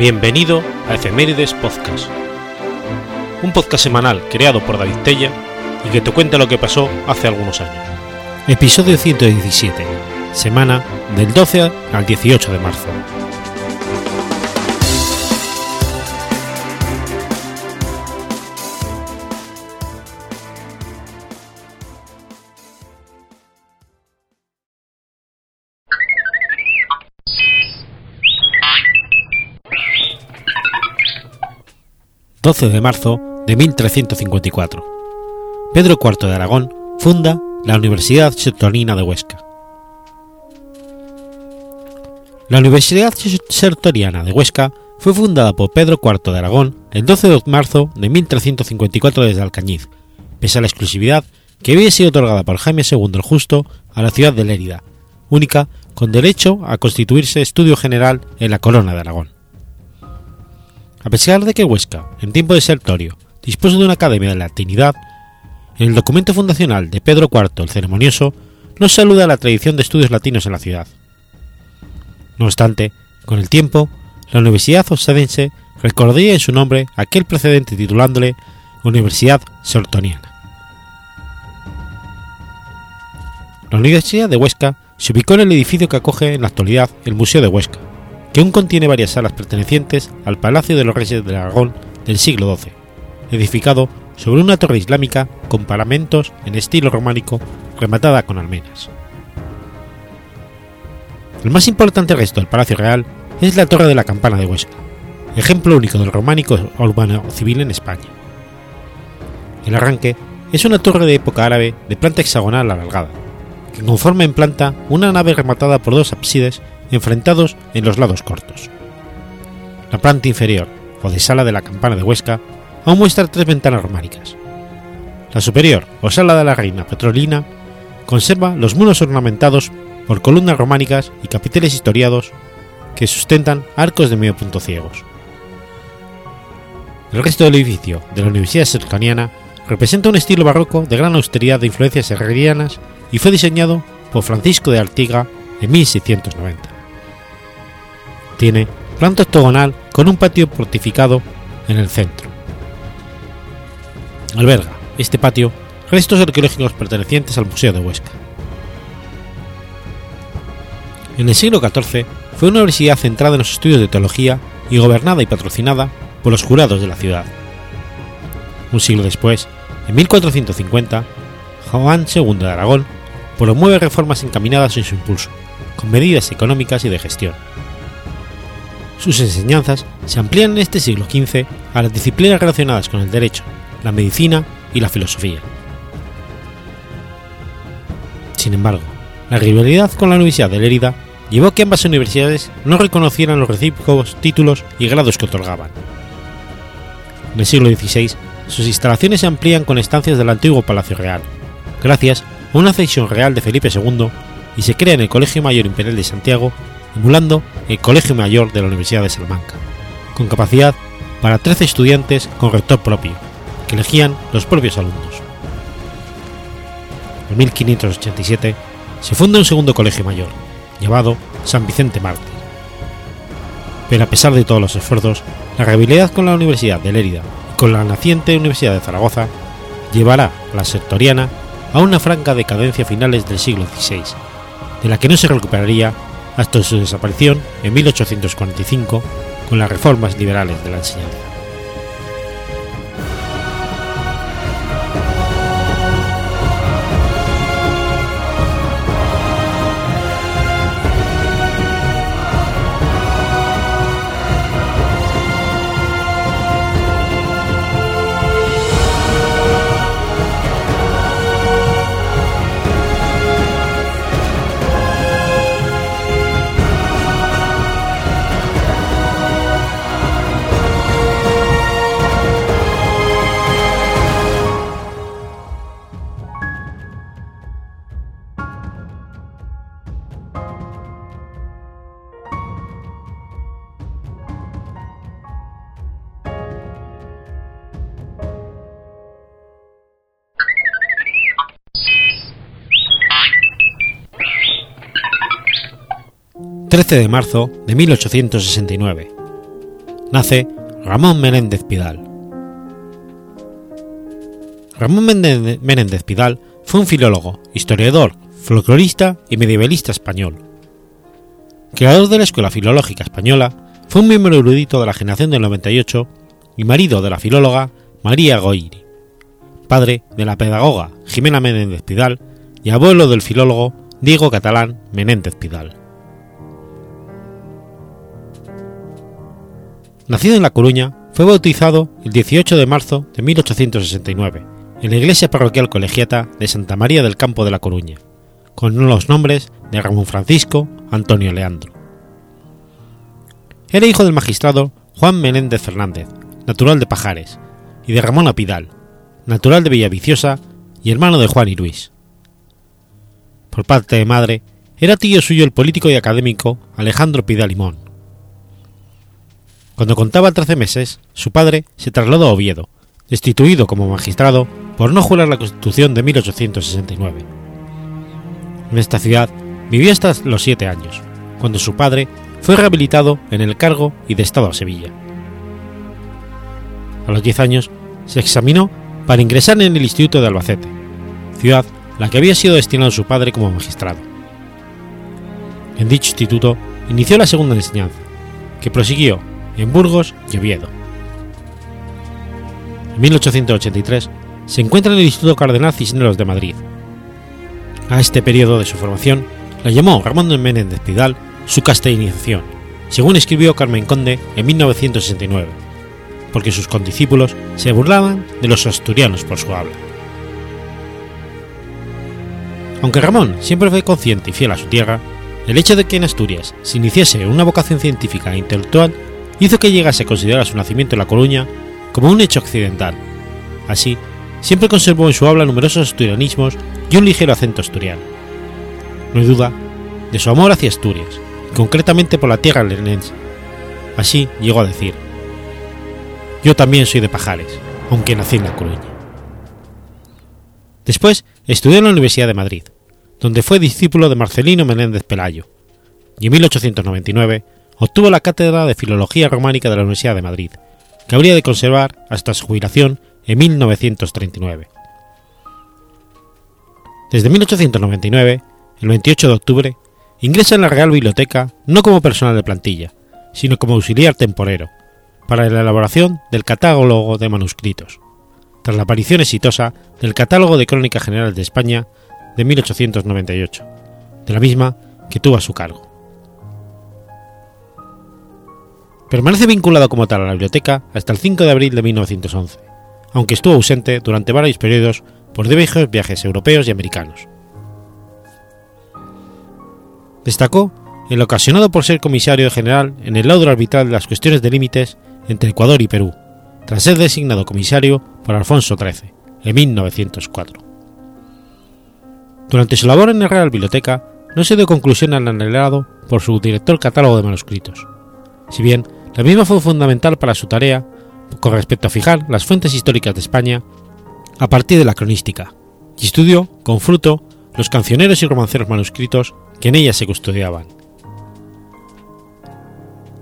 Bienvenido a Efemérides Podcast, un podcast semanal creado por David Tella y que te cuenta lo que pasó hace algunos años. Episodio 117, semana del 12 al 18 de marzo. 12 de marzo de 1354. Pedro IV de Aragón funda la Universidad Sertorina de Huesca. La Universidad Sertoriana de Huesca fue fundada por Pedro IV de Aragón el 12 de marzo de 1354 desde Alcañiz, pese a la exclusividad que había sido otorgada por Jaime II el Justo a la ciudad de Lérida, única con derecho a constituirse estudio general en la corona de Aragón. A pesar de que Huesca, en tiempo de Sertorio, dispuso de una academia de latinidad, en el documento fundacional de Pedro IV el Ceremonioso no saluda la tradición de estudios latinos en la ciudad. No obstante, con el tiempo, la Universidad Osadense recordaría en su nombre aquel precedente titulándole Universidad Sertoniana. La Universidad de Huesca se ubicó en el edificio que acoge en la actualidad el Museo de Huesca, que aún contiene varias salas pertenecientes al Palacio de los Reyes de Aragón del siglo XII, edificado sobre una torre islámica con paramentos en estilo románico rematada con almenas. El más importante resto del Palacio Real es la Torre de la Campana de Huesca, ejemplo único del románico urbano civil en España. El arranque es una torre de época árabe de planta hexagonal alargada, que conforma en planta una nave rematada por dos ábsides enfrentados en los lados cortos. La planta inferior, o de sala de la campana de Huesca, aún muestra tres ventanas románicas. La superior, o sala de la reina petrolina, conserva los muros ornamentados por columnas románicas y capiteles historiados que sustentan arcos de medio punto ciegos. El resto del edificio de la Universidad Cercaniana representa un estilo barroco de gran austeridad de influencias herrerianas y fue diseñado por Francisco de Artiga en 1690. Tiene planta octogonal con un patio fortificado en el centro. Alberga este patio restos arqueológicos pertenecientes al Museo de Huesca. En el siglo XIV fue una universidad centrada en los estudios de teología y gobernada y patrocinada por los jurados de la ciudad. Un siglo después, en 1450, Juan II de Aragón promueve reformas encaminadas en su impulso, con medidas económicas y de gestión sus enseñanzas se amplían en este siglo XV a las disciplinas relacionadas con el derecho, la medicina y la filosofía. Sin embargo, la rivalidad con la Universidad de Lérida llevó a que ambas universidades no reconocieran los recíprocos títulos y grados que otorgaban. En el siglo XVI, sus instalaciones se amplían con estancias del antiguo Palacio Real, gracias a una cesión real de Felipe II, y se crea en el Colegio Mayor Imperial de Santiago emulando el Colegio Mayor de la Universidad de Salamanca, con capacidad para 13 estudiantes con rector propio, que elegían los propios alumnos. En 1587 se funda un segundo colegio mayor, llamado San Vicente Mártir. Pero a pesar de todos los esfuerzos, la rivalidad con la Universidad de Lérida y con la naciente Universidad de Zaragoza llevará a la sectoriana a una franca decadencia finales del siglo XVI, de la que no se recuperaría hasta su desaparición en 1845 con las reformas liberales de la enseñanza. 13 de marzo de 1869. nace Ramón Menéndez Pidal. Ramón Menéndez Pidal fue un filólogo, historiador, folclorista y medievalista español. Creador de la Escuela Filológica Española, fue un miembro erudito de la generación del 98 y marido de la filóloga María Goiri, padre de la pedagoga Jimena Menéndez Pidal y abuelo del filólogo Diego Catalán Menéndez Pidal. Nacido en La Coruña, fue bautizado el 18 de marzo de 1869 en la iglesia parroquial colegiata de Santa María del Campo de La Coruña, con los nombres de Ramón Francisco Antonio Leandro. Era hijo del magistrado Juan Menéndez Fernández, natural de Pajares, y de Ramón Apidal, natural de Villaviciosa y hermano de Juan y Luis. Por parte de madre, era tío suyo el político y académico Alejandro Pidal Limón, cuando contaba 13 meses, su padre se trasladó a Oviedo, destituido como magistrado por no jurar la Constitución de 1869. En esta ciudad vivió hasta los siete años, cuando su padre fue rehabilitado en el cargo y de Estado a Sevilla. A los 10 años se examinó para ingresar en el Instituto de Albacete, ciudad la que había sido destinado su padre como magistrado. En dicho instituto inició la segunda enseñanza, que prosiguió en Burgos y Oviedo. En 1883 se encuentra en el Instituto Cardenal Cisneros de Madrid. A este periodo de su formación la llamó Ramón de Menéndez Pidal su castellanización, según escribió Carmen Conde en 1969, porque sus condiscípulos se burlaban de los asturianos por su habla. Aunque Ramón siempre fue consciente y fiel a su tierra, el hecho de que en Asturias se iniciase una vocación científica e intelectual hizo que llegase a considerar su nacimiento en La Coruña como un hecho accidental. Así, siempre conservó en su habla numerosos asturianismos y un ligero acento asturiano. No hay duda de su amor hacia Asturias, y concretamente por la tierra lenense. Así llegó a decir: Yo también soy de Pajares, aunque nací en La Coruña. Después estudió en la Universidad de Madrid, donde fue discípulo de Marcelino Menéndez Pelayo, y en 1899 obtuvo la cátedra de Filología Románica de la Universidad de Madrid, que habría de conservar hasta su jubilación en 1939. Desde 1899, el 28 de octubre, ingresa en la Real Biblioteca no como personal de plantilla, sino como auxiliar temporero, para la elaboración del catálogo de manuscritos, tras la aparición exitosa del Catálogo de Crónica General de España de 1898, de la misma que tuvo a su cargo. Permanece vinculado como tal a la biblioteca hasta el 5 de abril de 1911, aunque estuvo ausente durante varios periodos por diversos viajes europeos y americanos. Destacó el ocasionado por ser comisario general en el laudo arbitral de las cuestiones de límites entre Ecuador y Perú, tras ser designado comisario por Alfonso XIII en 1904. Durante su labor en la Real Biblioteca no se dio conclusión al anhelado por su director catálogo de manuscritos, si bien la misma fue fundamental para su tarea con respecto a fijar las fuentes históricas de España a partir de la cronística, y estudió con fruto los cancioneros y romanceros manuscritos que en ella se custodiaban.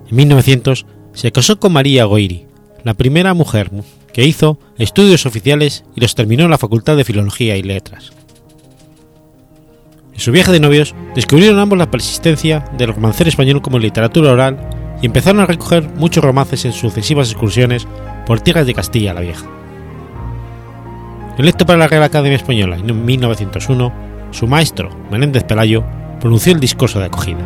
En 1900 se casó con María Goiri, la primera mujer que hizo estudios oficiales y los terminó en la Facultad de Filología y Letras. En su viaje de novios descubrieron ambos la persistencia del romancero español como literatura oral y empezaron a recoger muchos romances en sucesivas excursiones por tierras de Castilla la Vieja. Electo para la Real Academia Española en 1901, su maestro, Menéndez Pelayo, pronunció el discurso de acogida.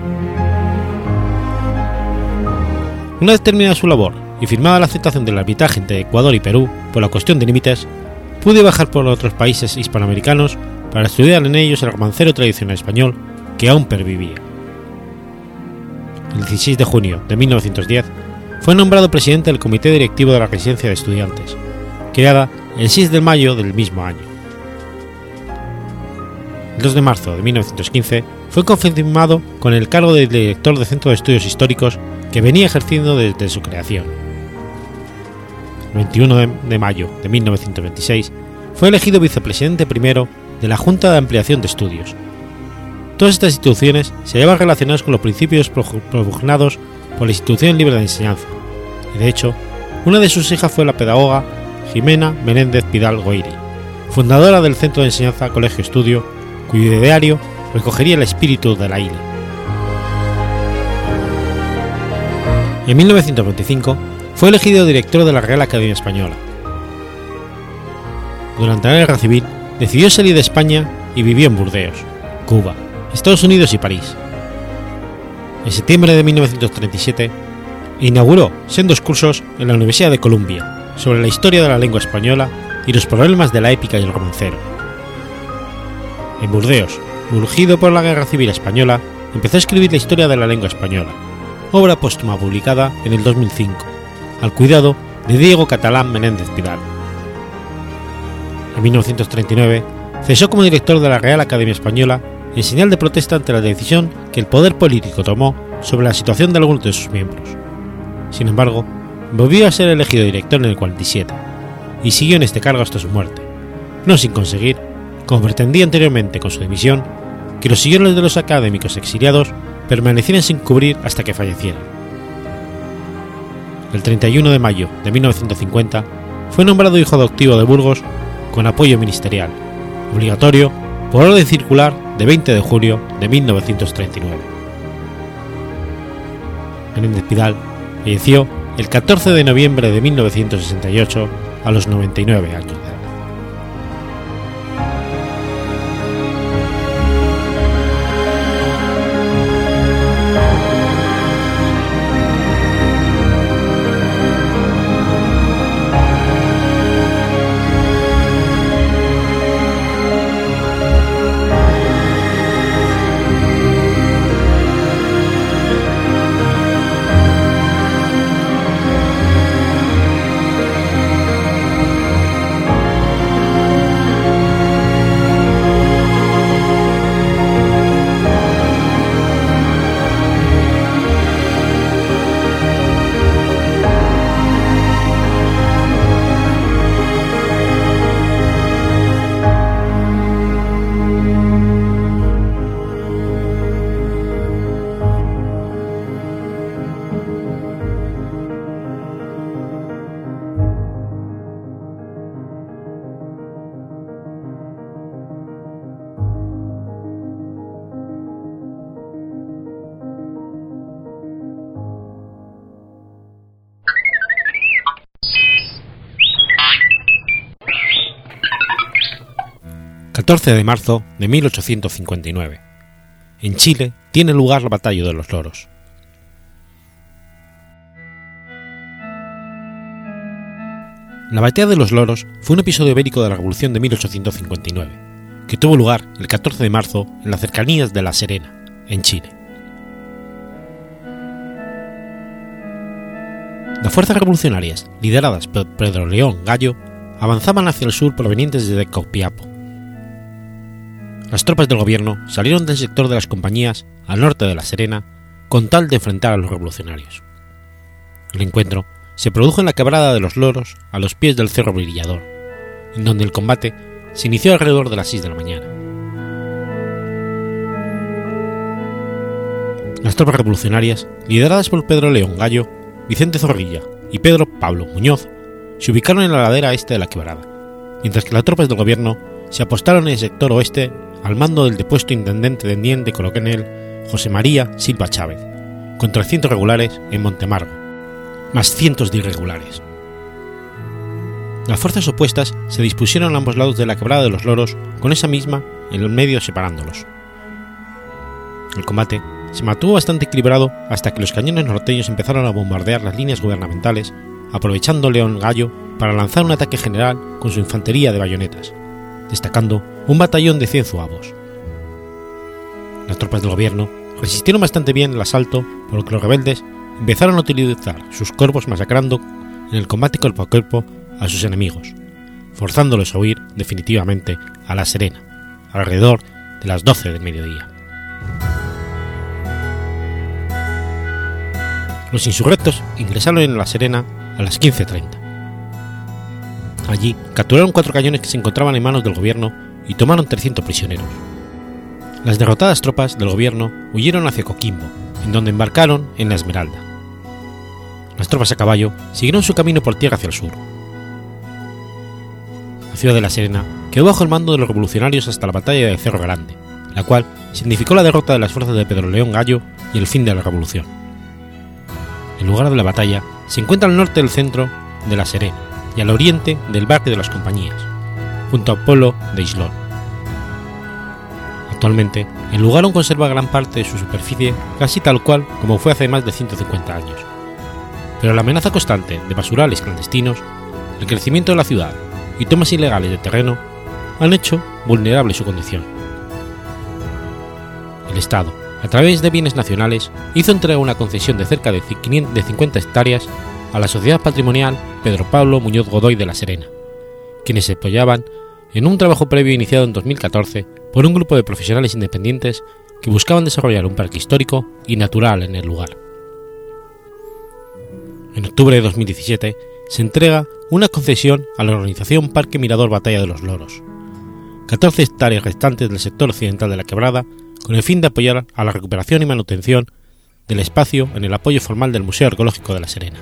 Una vez terminada su labor y firmada la aceptación del arbitraje entre Ecuador y Perú por la cuestión de límites, pude bajar por otros países hispanoamericanos para estudiar en ellos el romancero tradicional español que aún pervivía el 16 de junio de 1910, fue nombrado presidente del Comité Directivo de la Residencia de Estudiantes, creada el 6 de mayo del mismo año. El 2 de marzo de 1915 fue confirmado con el cargo de director del Centro de Estudios Históricos que venía ejerciendo desde su creación. El 21 de mayo de 1926 fue elegido vicepresidente primero de la Junta de Ampliación de Estudios, Todas estas instituciones se llevan relacionadas con los principios propugnados por la institución libre de enseñanza, y de hecho, una de sus hijas fue la pedagoga Jimena Menéndez Pidal Goiri, fundadora del Centro de Enseñanza Colegio Estudio, cuyo ideario recogería el espíritu de la isla. En 1925 fue elegido director de la Real Academia Española. Durante la Guerra Civil decidió salir de España y vivió en Burdeos, Cuba, Estados Unidos y París. En septiembre de 1937 inauguró sendos cursos en la Universidad de Columbia sobre la historia de la lengua española y los problemas de la épica y el romancero. En Burdeos, urgido por la Guerra Civil Española, empezó a escribir la historia de la lengua española, obra póstuma publicada en el 2005, al cuidado de Diego Catalán Menéndez Pidal. En 1939 cesó como director de la Real Academia Española en señal de protesta ante la decisión que el poder político tomó sobre la situación de algunos de sus miembros. Sin embargo, volvió a ser elegido director en el 47 y siguió en este cargo hasta su muerte, no sin conseguir, como pretendía anteriormente con su dimisión, que los siguientes de los académicos exiliados permanecieran sin cubrir hasta que fallecieran. El 31 de mayo de 1950 fue nombrado hijo adoptivo de Burgos con apoyo ministerial, obligatorio por orden circular de 20 de julio de 1939. Menéndez Pidal falleció el 14 de noviembre de 1968 a los 99 años. 14 de marzo de 1859. En Chile tiene lugar la Batalla de los Loros. La Batalla de los Loros fue un episodio bélico de la Revolución de 1859, que tuvo lugar el 14 de marzo en las cercanías de La Serena, en Chile. Las fuerzas revolucionarias, lideradas por Pedro León Gallo, avanzaban hacia el sur provenientes desde Copiapo, las tropas del gobierno salieron del sector de las compañías al norte de La Serena con tal de enfrentar a los revolucionarios. El encuentro se produjo en la quebrada de los Loros a los pies del Cerro Brillador, en donde el combate se inició alrededor de las 6 de la mañana. Las tropas revolucionarias, lideradas por Pedro León Gallo, Vicente Zorrilla y Pedro Pablo Muñoz, se ubicaron en la ladera este de la quebrada, mientras que las tropas del gobierno se apostaron en el sector oeste al mando del depuesto intendente de Nien de Coronel José María Silva Chávez, con 300 regulares en Montemargo, más cientos de irregulares. Las fuerzas opuestas se dispusieron a ambos lados de la quebrada de los loros, con esa misma en el medio separándolos. El combate se mantuvo bastante equilibrado hasta que los cañones norteños empezaron a bombardear las líneas gubernamentales, aprovechando León Gallo para lanzar un ataque general con su infantería de bayonetas, destacando un batallón de 100 zuavos. Las tropas del gobierno resistieron bastante bien el asalto, por lo que los rebeldes empezaron a utilizar sus cuerpos masacrando en el combate cuerpo a cuerpo a sus enemigos, forzándolos a huir definitivamente a La Serena, alrededor de las 12 del mediodía. Los insurrectos ingresaron en La Serena a las 15.30. Allí capturaron cuatro cañones que se encontraban en manos del gobierno y tomaron 300 prisioneros. Las derrotadas tropas del gobierno huyeron hacia Coquimbo, en donde embarcaron en la Esmeralda. Las tropas a caballo siguieron su camino por tierra hacia el sur. La ciudad de La Serena quedó bajo el mando de los revolucionarios hasta la batalla de Cerro Grande, la cual significó la derrota de las fuerzas de Pedro León Gallo y el fin de la revolución. El lugar de la batalla se encuentra al norte del centro de La Serena y al oriente del barrio de las Compañías, junto al pueblo de Islón. Actualmente, el lugar aún conserva gran parte de su superficie casi tal cual como fue hace más de 150 años. Pero la amenaza constante de basurales clandestinos, el crecimiento de la ciudad y tomas ilegales de terreno han hecho vulnerable su condición. El Estado, a través de bienes nacionales, hizo entrega una concesión de cerca de 50 hectáreas a la Sociedad Patrimonial Pedro Pablo Muñoz Godoy de La Serena, quienes se apoyaban en un trabajo previo iniciado en 2014 por un grupo de profesionales independientes que buscaban desarrollar un parque histórico y natural en el lugar. En octubre de 2017 se entrega una concesión a la organización Parque Mirador Batalla de los Loros, 14 hectáreas restantes del sector occidental de la quebrada, con el fin de apoyar a la recuperación y manutención del espacio en el apoyo formal del Museo Arqueológico de La Serena,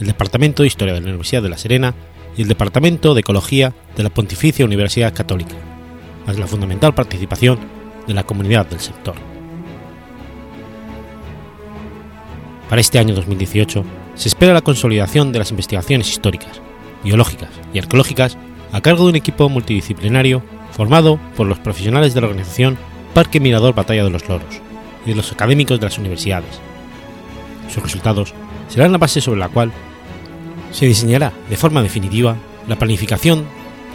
el Departamento de Historia de la Universidad de La Serena y el Departamento de Ecología de la Pontificia Universidad Católica, más la fundamental participación de la comunidad del sector. Para este año 2018 se espera la consolidación de las investigaciones históricas, biológicas y arqueológicas a cargo de un equipo multidisciplinario formado por los profesionales de la organización Parque Mirador Batalla de los Loros y de los académicos de las universidades. Sus resultados serán la base sobre la cual se diseñará de forma definitiva la planificación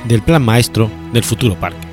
del plan maestro del futuro parque. '"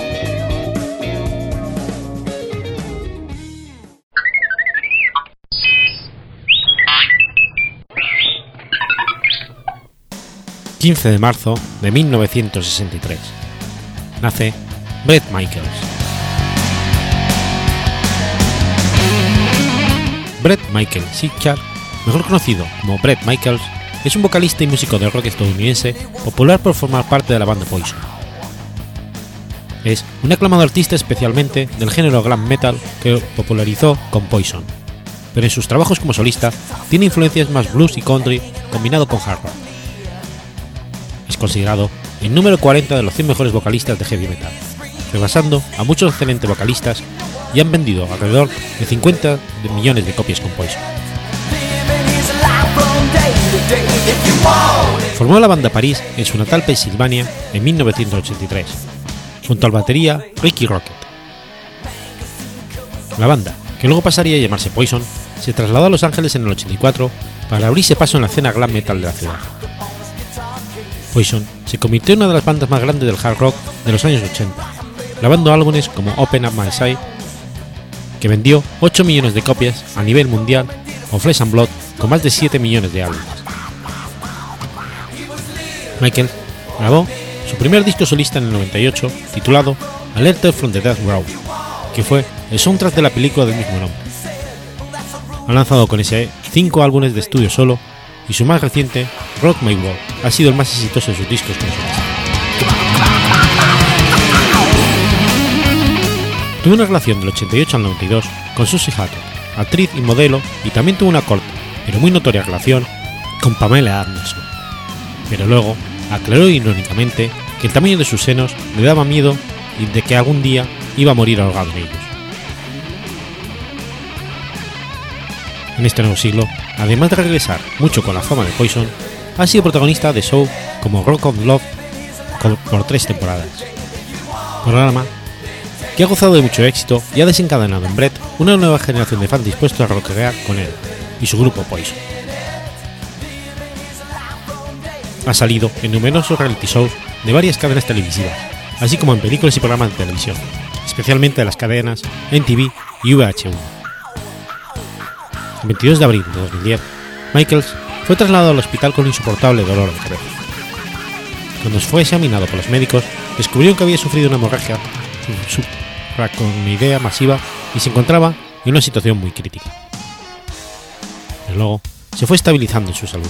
...15 de marzo de 1963... ...nace Brett Michaels. Brett Michael Sitchard, mejor conocido como Brett Michaels, es un vocalista y músico de rock estadounidense popular por formar parte de la banda Poison. Es un aclamado artista especialmente del género glam metal que popularizó con Poison, pero en sus trabajos como solista tiene influencias más blues y country combinado con hard rock. Es considerado el número 40 de los 100 mejores vocalistas de heavy metal, rebasando a muchos excelentes vocalistas y han vendido alrededor de 50 millones de copias con Poison. Formó la banda París en su natal Pensilvania en 1983, junto al batería Ricky Rocket. La banda, que luego pasaría a llamarse Poison, se trasladó a Los Ángeles en el 84 para abrirse paso en la escena glam metal de la ciudad. Poison se convirtió en una de las bandas más grandes del hard rock de los años 80, grabando álbumes como Open Up My Side, que vendió 8 millones de copias a nivel mundial, o Flesh and Blood, con más de 7 millones de álbumes. Michael grabó su primer disco solista en el 98 titulado Alerted from the Death Row, que fue el soundtrack de la película del mismo nombre. Ha lanzado con ese 5 álbumes de estudio solo y su más reciente, Rock My World, ha sido el más exitoso de sus discos con Tuvo una relación del 88 al 92 con Susie Hatter, actriz y modelo, y también tuvo una corta, pero muy notoria relación con Pamela Anderson. Pero luego aclaró irónicamente que el tamaño de sus senos le daba miedo y de que algún día iba a morir ahogado en ellos. En este nuevo siglo, además de regresar mucho con la fama de Poison, ha sido protagonista de shows como Rock of Love por tres temporadas. Programa que ha gozado de mucho éxito y ha desencadenado en Brett una nueva generación de fans dispuestos a rockear con él y su grupo Poison. Ha salido en numerosos reality shows de varias cadenas televisivas, así como en películas y programas de televisión, especialmente de las cadenas NTV y VH1. El 22 de abril de 2010, Michaels fue trasladado al hospital con insoportable dolor de cabeza. Cuando fue examinado por los médicos, descubrió que había sufrido una hemorragia idea masiva y se encontraba en una situación muy crítica. Pero luego se fue estabilizando en su salud.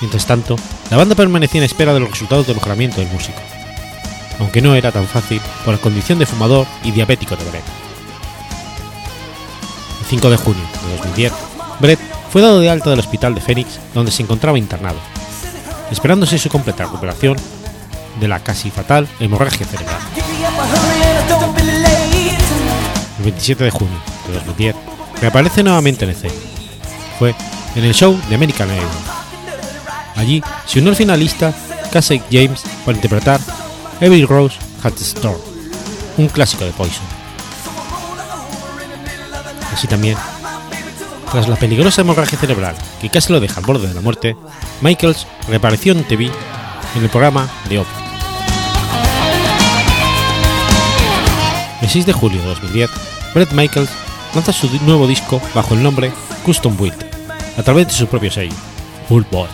Mientras tanto, la banda permanecía en espera de los resultados de mejoramiento del músico, aunque no era tan fácil por la condición de fumador y diabético de Brett. El 5 de junio de 2010, Brett fue dado de alta del hospital de Phoenix, donde se encontraba internado, esperándose su completa recuperación de la casi fatal hemorragia cerebral. El 27 de junio de 2010 reaparece nuevamente en escena. Fue en el show de American Idol. Allí se unió al finalista Casey James para interpretar Every Rose Has a Storm, un clásico de Poison. Así también, tras la peligrosa hemorragia cerebral que casi lo deja al borde de la muerte, Michaels reapareció en TV en el programa The Open. El 6 de julio de 2010, Brett Michaels lanza su nuevo disco bajo el nombre Custom Build, a través de su propio sello, Bull Boy.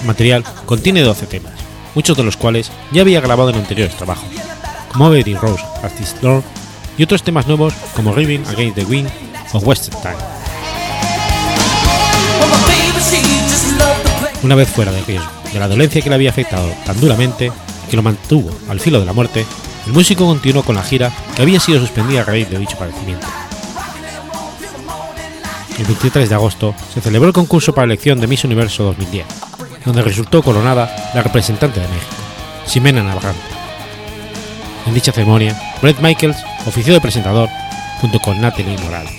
El material contiene 12 temas, muchos de los cuales ya había grabado en anteriores trabajos, como Every Rose Artist Door y otros temas nuevos como Living Against the Wind o Western Time. Una vez fuera de riesgo de la dolencia que le había afectado tan duramente que lo mantuvo al filo de la muerte, el músico continuó con la gira que había sido suspendida a raíz de dicho padecimiento. El 23 de agosto se celebró el concurso para elección de Miss Universo 2010, donde resultó coronada la representante de México, Ximena Navarrete. En dicha ceremonia, Brett Michaels ofició de presentador junto con Natalie Morales.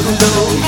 I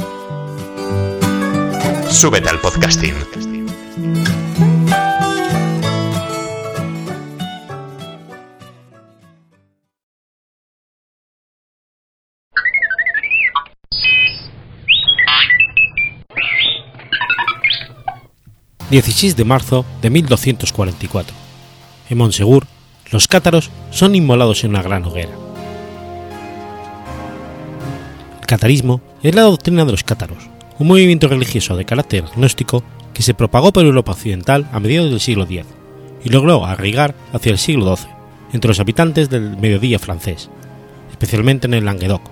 Súbete al podcasting. 16 de marzo de 1244. En Monsegur, los cátaros son inmolados en una gran hoguera. El catarismo es la doctrina de los cátaros, un movimiento religioso de carácter gnóstico que se propagó por Europa occidental a mediados del siglo X y logró arraigar hacia el siglo XII entre los habitantes del mediodía francés, especialmente en el Languedoc,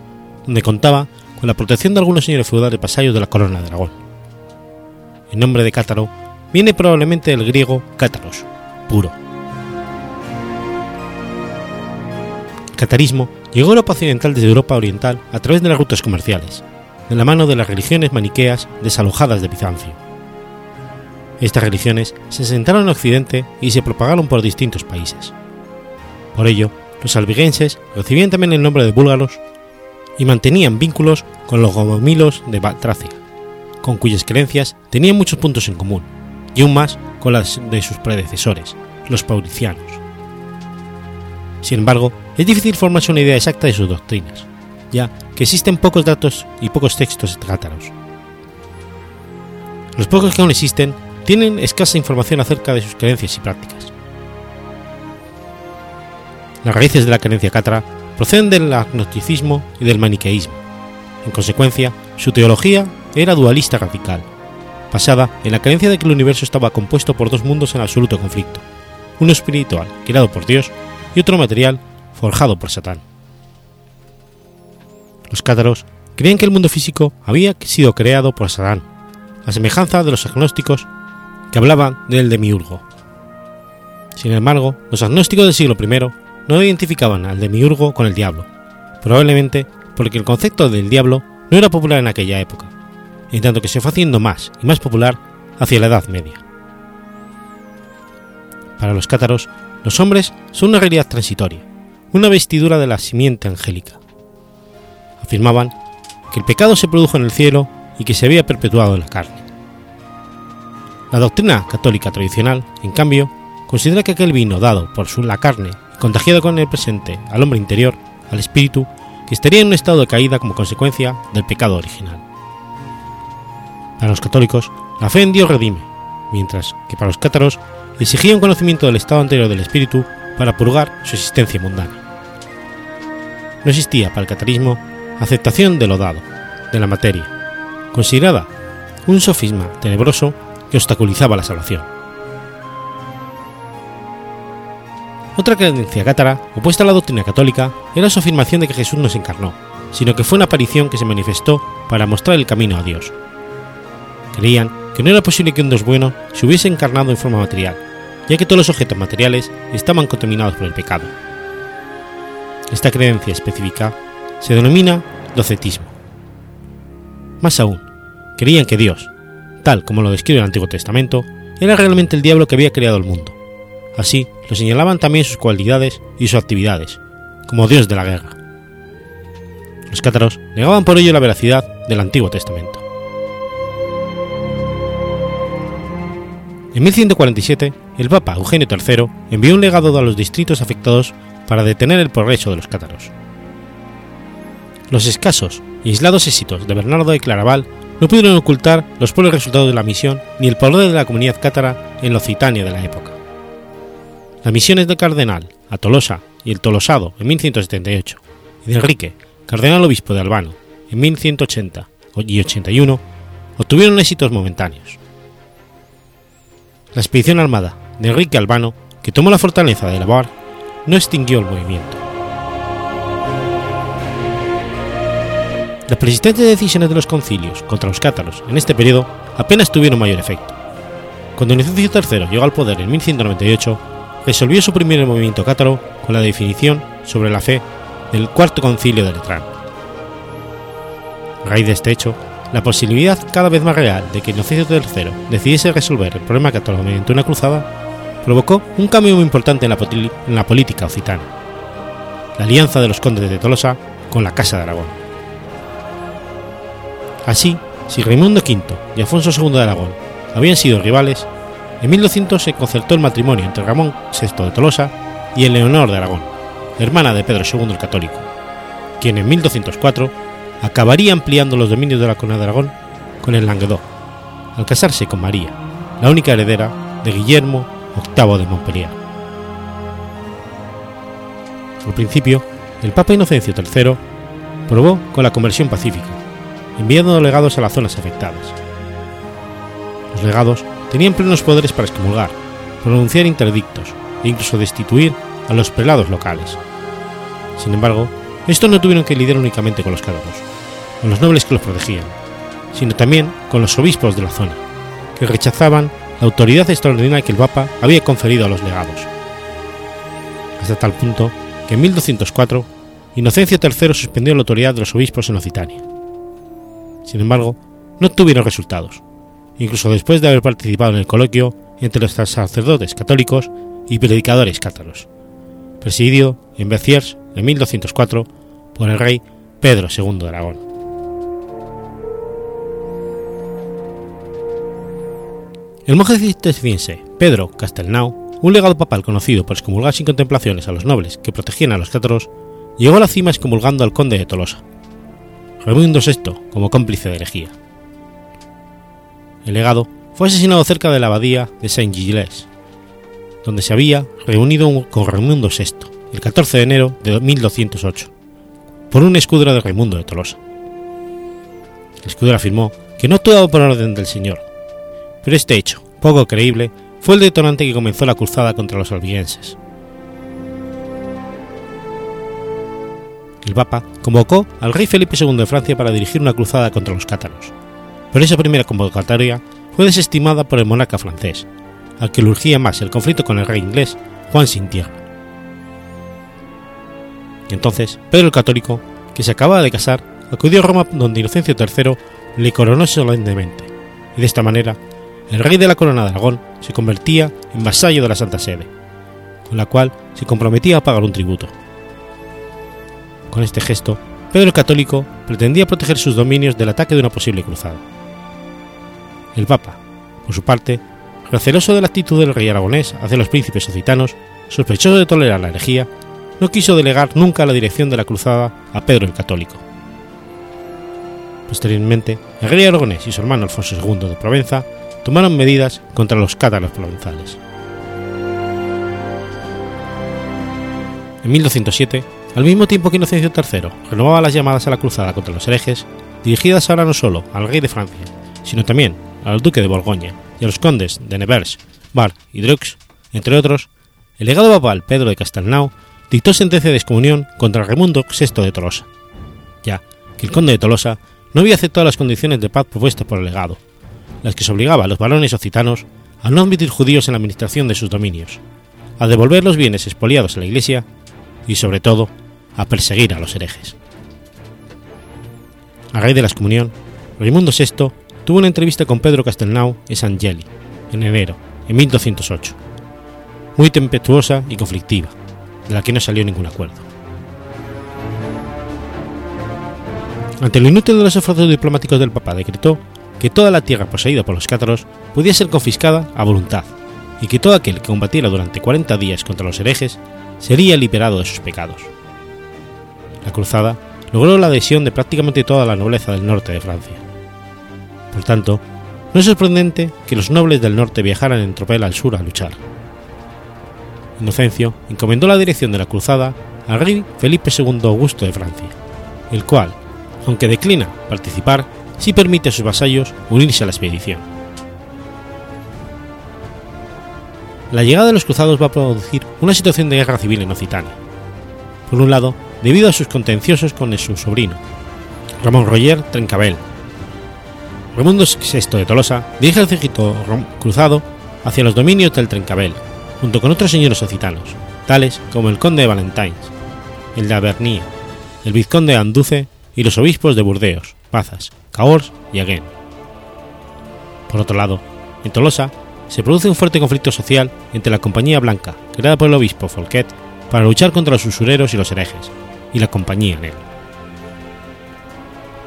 donde contaba con la protección de algunos señores feudales vasallos de la corona de Aragón. El nombre de cátaro viene probablemente del griego cátaros, puro. El catarismo llegó a Europa occidental desde Europa oriental a través de las rutas comerciales, de la mano de las religiones maniqueas desalojadas de Bizancio. Estas religiones se asentaron en Occidente y se propagaron por distintos países. Por ello, los albigenses recibían también el nombre de búlgaros y mantenían vínculos con los gomomilos de Tracia, con cuyas creencias tenían muchos puntos en común, y aún más con las de sus predecesores, los paulicianos. Sin embargo, es difícil formarse una idea exacta de sus doctrinas, ya que existen pocos datos y pocos textos cátaros. Los pocos que aún existen tienen escasa información acerca de sus creencias y prácticas. Las raíces de la creencia cátara proceden del agnosticismo y del maniqueísmo. En consecuencia, su teología era dualista radical, basada en la creencia de que el universo estaba compuesto por dos mundos en absoluto conflicto, uno espiritual, creado por Dios, y otro material, forjado por Satán. Los cátaros creían que el mundo físico había sido creado por Satán, a semejanza de los agnósticos que hablaban del demiurgo. Sin embargo, los agnósticos del siglo I no identificaban al demiurgo con el diablo, probablemente porque el concepto del diablo no era popular en aquella época, en tanto que se fue haciendo más y más popular hacia la Edad Media. Para los cátaros, los hombres son una realidad transitoria, una vestidura de la simiente angélica. Afirmaban que el pecado se produjo en el cielo y que se había perpetuado en la carne. La doctrina católica tradicional, en cambio, considera que aquel vino dado por la carne y contagiado con el presente al hombre interior, al espíritu, que estaría en un estado de caída como consecuencia del pecado original. Para los católicos, la fe en Dios redime, mientras que para los cátaros exigía un conocimiento del estado anterior del espíritu para purgar su existencia mundana. No existía para el catarismo aceptación de lo dado, de la materia, considerada un sofisma tenebroso que obstaculizaba la salvación. Otra creencia cátara, opuesta a la doctrina católica, era su afirmación de que Jesús no se encarnó, sino que fue una aparición que se manifestó para mostrar el camino a Dios, creían que no era posible que un Dios bueno se hubiese encarnado en forma material, ya que todos los objetos materiales estaban contaminados por el pecado. Esta creencia específica se denomina docetismo. Más aún, creían que Dios, tal como lo describe el Antiguo Testamento, era realmente el diablo que había creado el mundo. Así lo señalaban también sus cualidades y sus actividades, como Dios de la guerra. Los cátaros negaban por ello la veracidad del Antiguo Testamento. En 1147, el Papa Eugenio III envió un legado a los distritos afectados para detener el progreso de los cátaros. Los escasos y aislados éxitos de Bernardo de Claraval no pudieron ocultar los pobres resultados de la misión ni el poder de la comunidad cátara en la Occitania de la época. Las misiones del cardenal a Tolosa y el Tolosado en 1178 y de Enrique, cardenal obispo de Albano, en 1180 y 81, obtuvieron éxitos momentáneos. La expedición armada de Enrique Albano, que tomó la fortaleza de Lavar, no extinguió el movimiento. Las persistentes decisiones de los concilios contra los cátaros en este periodo apenas tuvieron mayor efecto. Cuando Inocencio III llegó al poder en 1198, resolvió suprimir el movimiento cátaro con la definición sobre la fe del Cuarto Concilio de Letrán. A raíz de este hecho, la posibilidad cada vez más real de que Inocencio III decidiese resolver el problema cátaro mediante una cruzada provocó un cambio muy importante en la, en la política occitana, la alianza de los condes de Tolosa con la Casa de Aragón. Así, si Raimundo V y Alfonso II de Aragón habían sido rivales, en 1200 se concertó el matrimonio entre Ramón VI de Tolosa y Eleonor de Aragón, hermana de Pedro II el Católico, quien en 1204 acabaría ampliando los dominios de la corona de Aragón con el Languedoc, al casarse con María, la única heredera de Guillermo VIII de Montpellier. Al principio, el Papa Inocencio III probó con la conversión pacífica, enviando legados a las zonas afectadas. Los legados tenían plenos poderes para excomulgar, pronunciar interdictos e incluso destituir a los prelados locales. Sin embargo, estos no tuvieron que lidiar únicamente con los cátaros, con los nobles que los protegían, sino también con los obispos de la zona, que rechazaban la autoridad extraordinaria que el Papa había conferido a los legados. Hasta tal punto que en 1204 Inocencio III suspendió la autoridad de los obispos en Occitania. Sin embargo, no tuvieron resultados, incluso después de haber participado en el coloquio entre los sacerdotes católicos y predicadores cátaros, presidido en Béziers en 1204 por el rey Pedro II de Aragón. El monje cisterciense Pedro Castelnau, un legado papal conocido por excomulgar sin contemplaciones a los nobles que protegían a los cátaros, llegó a la cima excomulgando al conde de Tolosa, Raimundo VI como cómplice de herejía. El legado fue asesinado cerca de la abadía de Saint-Gilles, donde se había reunido con Raimundo VI el 14 de enero de 1208, por un escudero de Raimundo de Tolosa. El escudero afirmó que no actuaba por orden del Señor, pero este hecho, poco creíble, fue el detonante que comenzó la cruzada contra los albigenses. El Papa convocó al rey Felipe II de Francia para dirigir una cruzada contra los cátaros, pero esa primera convocatoria fue desestimada por el monarca francés, al que le urgía más el conflicto con el rey inglés Juan sin tierra. Entonces, Pedro el Católico, que se acababa de casar, acudió a Roma donde Inocencio III le coronó solemnemente, y de esta manera el rey de la corona de Aragón se convertía en vasallo de la Santa Sede, con la cual se comprometía a pagar un tributo. Con este gesto, Pedro el Católico pretendía proteger sus dominios del ataque de una posible cruzada. El Papa, por su parte, receloso de la actitud del rey aragonés hacia los príncipes occitanos, sospechoso de tolerar la herejía, no quiso delegar nunca la dirección de la cruzada a Pedro el Católico. Posteriormente, el rey aragonés y su hermano Alfonso II de Provenza tomaron medidas contra los cátaros provenzales. En 1207, al mismo tiempo que Inocencio III renovaba las llamadas a la cruzada contra los herejes, dirigidas ahora no solo al rey de Francia, sino también al duque de Borgoña y a los condes de Nevers, Bar y Dreux, entre otros, el legado papal Pedro de Castelnau dictó sentencia de excomunión contra Raimundo VI de Tolosa, ya que el conde de Tolosa no había aceptado las condiciones de paz propuestas por el legado, las que obligaba a los varones occitanos a no admitir judíos en la administración de sus dominios, a devolver los bienes expoliados a la Iglesia y, sobre todo, a perseguir a los herejes. A raíz de la excomunión, Raimundo VI tuvo una entrevista con Pedro Castelnau en San Geli, en enero, en 1208, muy tempestuosa y conflictiva, de la que no salió ningún acuerdo. Ante lo inútil de los esfuerzos diplomáticos del Papa, decretó que toda la tierra poseída por los cátaros podía ser confiscada a voluntad y que todo aquel que combatiera durante 40 días contra los herejes sería liberado de sus pecados. La cruzada logró la adhesión de prácticamente toda la nobleza del norte de Francia. Por tanto, no es sorprendente que los nobles del norte viajaran en tropel al sur a luchar. Inocencio encomendó la dirección de la cruzada al rey Felipe II Augusto de Francia, el cual, aunque declina participar, sí permite a sus vasallos unirse a la expedición. La llegada de los cruzados va a producir una situación de guerra civil en Occitania. Por un lado, debido a sus contenciosos con su sobrino, Ramón Roger Trencabel, Raimundo VI de Tolosa dirige el ejército cruzado hacia los dominios del Trencabel, junto con otros señores occitanos, tales como el conde de Valentines, el de Avernia, el vizconde de Anduce y los obispos de Burdeos, Pazas, Cahors y Agen. Por otro lado, en Tolosa se produce un fuerte conflicto social entre la Compañía Blanca, creada por el obispo Folquet, para luchar contra los usureros y los herejes, y la Compañía Negra.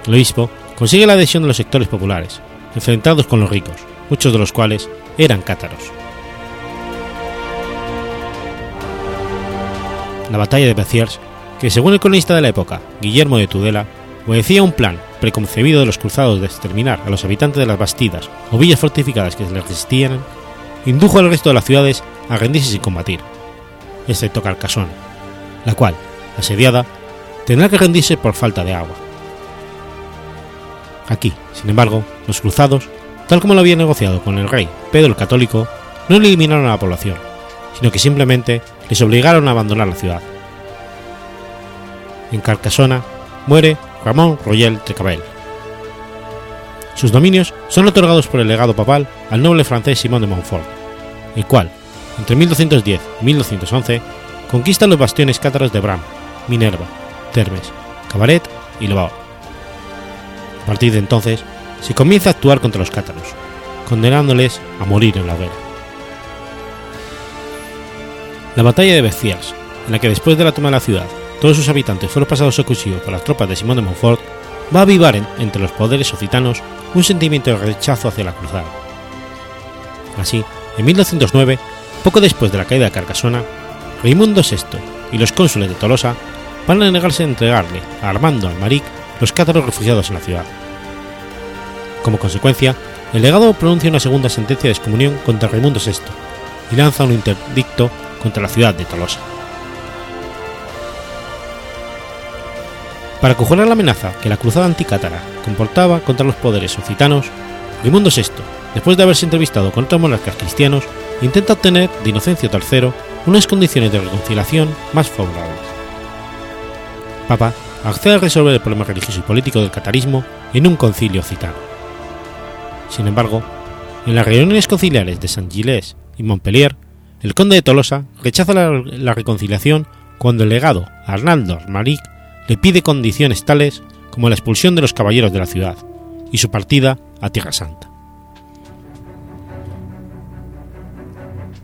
El obispo consigue la adhesión de los sectores populares, enfrentados con los ricos, muchos de los cuales eran cátaros. La batalla de Béziers, que según el cronista de la época, Guillermo de Tudela, obedecía un plan preconcebido de los cruzados de exterminar a los habitantes de las bastidas o villas fortificadas que les resistían, indujo al resto de las ciudades a rendirse sin combatir, excepto Carcasona, la cual, asediada, tendrá que rendirse por falta de agua. Aquí, sin embargo, los cruzados, tal como lo había negociado con el rey Pedro el Católico, no eliminaron a la población, sino que simplemente les obligaron a abandonar la ciudad. En Carcasona muere Ramón Royel Trecabel. Sus dominios son otorgados por el legado papal al noble francés Simón de Montfort, el cual, entre 1210 y 1211, conquista los bastiones cátaros de Bram, Minerva, Termes, Cabaret y Lobao. A partir de entonces, se comienza a actuar contra los cátaros, condenándoles a morir en la hoguera. La batalla de Béziers, en la que después de la toma de la ciudad todos sus habitantes fueron pasados a por las tropas de Simón de Montfort, va a avivar en, entre los poderes occitanos un sentimiento de rechazo hacia la cruzada. Así, en 1209, poco después de la caída de Carcasona, Raimundo VI y los cónsules de Tolosa van a negarse a entregarle a Armando Almaric los cátaros refugiados en la ciudad. Como consecuencia, el legado pronuncia una segunda sentencia de excomunión contra Raimundo VI y lanza un interdicto contra la ciudad de Tolosa. Para conjurar la amenaza que la cruzada anticátara comportaba contra los poderes occitanos, Raimundo VI, después de haberse entrevistado con otros monarcas cristianos, intenta obtener de Inocencio III unas condiciones de reconciliación más favorables. Papa accede a resolver el problema religioso y político del catarismo en un concilio occitano. Sin embargo, en las reuniones conciliares de Saint-Gilles y Montpellier, el conde de Tolosa rechaza la, la reconciliación cuando el legado Arnaldo Armaric le pide condiciones tales como la expulsión de los caballeros de la ciudad y su partida a Tierra Santa.